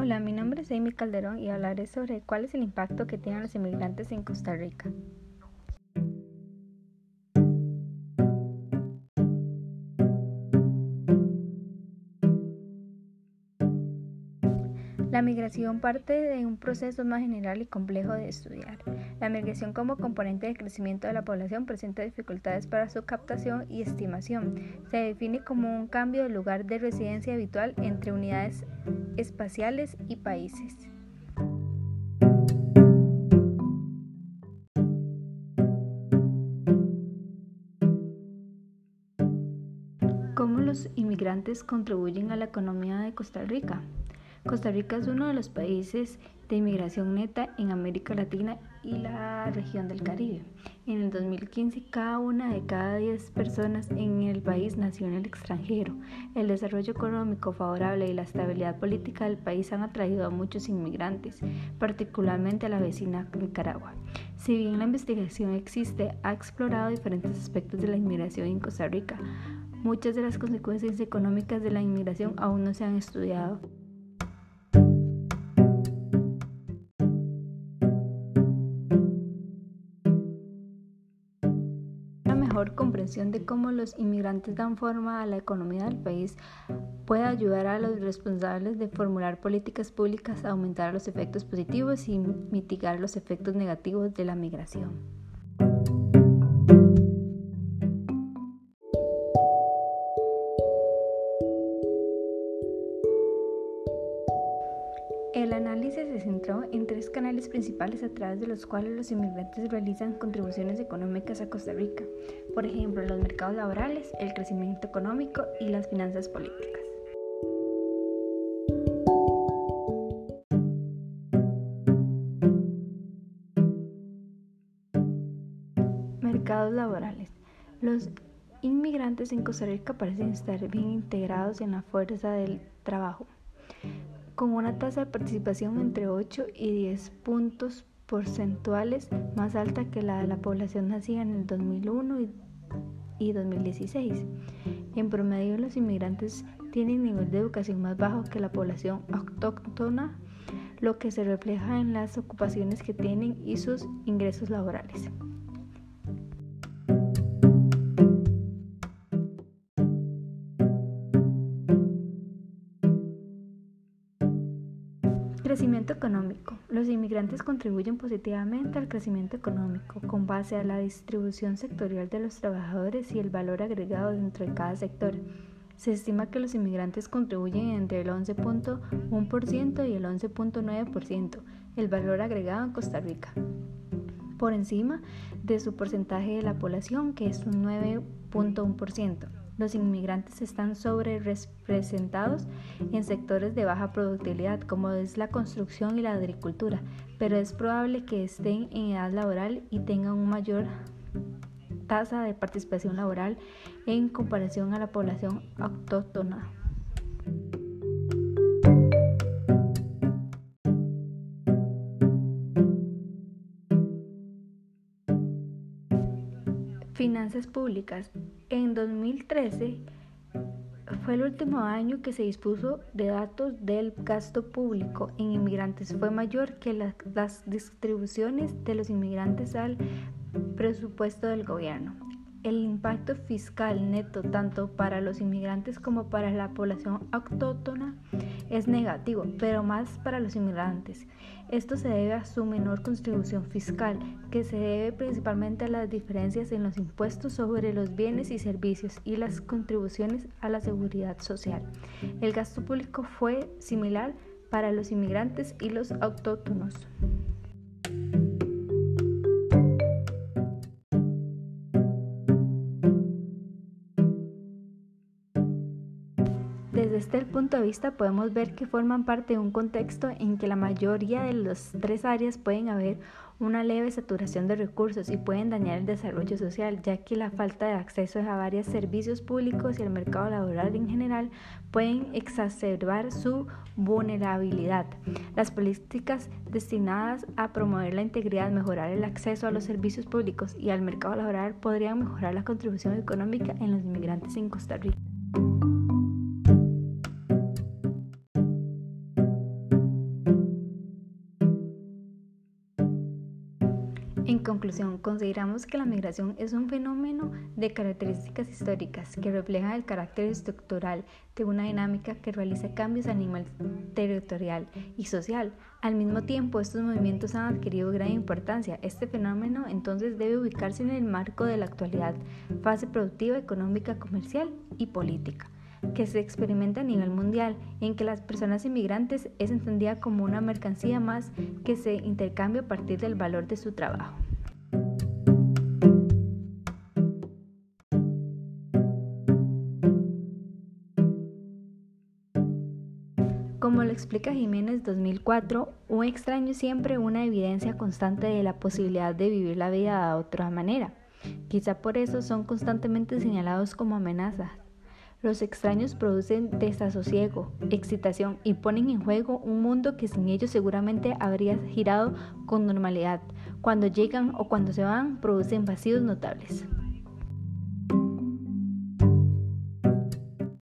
Hola, mi nombre es Amy Calderón y hablaré sobre cuál es el impacto que tienen los inmigrantes en Costa Rica. La migración parte de un proceso más general y complejo de estudiar. La migración como componente de crecimiento de la población presenta dificultades para su captación y estimación. Se define como un cambio de lugar de residencia habitual entre unidades espaciales y países. ¿Cómo los inmigrantes contribuyen a la economía de Costa Rica? Costa Rica es uno de los países de inmigración neta en América Latina y la región del Caribe. En el 2015, cada una de cada 10 personas en el país nació en el extranjero. El desarrollo económico favorable y la estabilidad política del país han atraído a muchos inmigrantes, particularmente a la vecina Nicaragua. Si bien la investigación existe, ha explorado diferentes aspectos de la inmigración en Costa Rica. Muchas de las consecuencias económicas de la inmigración aún no se han estudiado. Comprensión de cómo los inmigrantes dan forma a la economía del país puede ayudar a los responsables de formular políticas públicas a aumentar los efectos positivos y mitigar los efectos negativos de la migración. Análisis se centró en tres canales principales a través de los cuales los inmigrantes realizan contribuciones económicas a Costa Rica, por ejemplo, los mercados laborales, el crecimiento económico y las finanzas políticas. Mercados laborales. Los inmigrantes en Costa Rica parecen estar bien integrados en la fuerza del trabajo con una tasa de participación entre 8 y 10 puntos porcentuales más alta que la de la población nacida en el 2001 y 2016. En promedio, los inmigrantes tienen nivel de educación más bajo que la población autóctona, lo que se refleja en las ocupaciones que tienen y sus ingresos laborales. Crecimiento económico. Los inmigrantes contribuyen positivamente al crecimiento económico con base a la distribución sectorial de los trabajadores y el valor agregado dentro de cada sector. Se estima que los inmigrantes contribuyen entre el 11.1% y el 11.9% el valor agregado en Costa Rica, por encima de su porcentaje de la población que es un 9.1%. Los inmigrantes están sobre representados en sectores de baja productividad como es la construcción y la agricultura, pero es probable que estén en edad laboral y tengan una mayor tasa de participación laboral en comparación a la población autóctona. Finanzas públicas. En 2013 fue el último año que se dispuso de datos del gasto público en inmigrantes. Fue mayor que las distribuciones de los inmigrantes al presupuesto del gobierno. El impacto fiscal neto tanto para los inmigrantes como para la población autóctona es negativo, pero más para los inmigrantes. Esto se debe a su menor contribución fiscal, que se debe principalmente a las diferencias en los impuestos sobre los bienes y servicios y las contribuciones a la seguridad social. El gasto público fue similar para los inmigrantes y los autóctonos. Desde este punto de vista podemos ver que forman parte de un contexto en que la mayoría de las tres áreas pueden haber una leve saturación de recursos y pueden dañar el desarrollo social, ya que la falta de acceso a varios servicios públicos y el mercado laboral en general pueden exacerbar su vulnerabilidad. Las políticas destinadas a promover la integridad, mejorar el acceso a los servicios públicos y al mercado laboral podrían mejorar la contribución económica en los inmigrantes en Costa Rica. Conclusión, consideramos que la migración es un fenómeno de características históricas que refleja el carácter estructural de una dinámica que realiza cambios a nivel territorial y social. Al mismo tiempo, estos movimientos han adquirido gran importancia. Este fenómeno entonces debe ubicarse en el marco de la actualidad, fase productiva, económica, comercial y política que se experimenta a nivel mundial, en que las personas inmigrantes es entendida como una mercancía más que se intercambia a partir del valor de su trabajo. Como lo explica Jiménez 2004, un extraño siempre una evidencia constante de la posibilidad de vivir la vida de otra manera. Quizá por eso son constantemente señalados como amenazas, los extraños producen desasosiego, excitación y ponen en juego un mundo que sin ellos seguramente habría girado con normalidad. Cuando llegan o cuando se van, producen vacíos notables.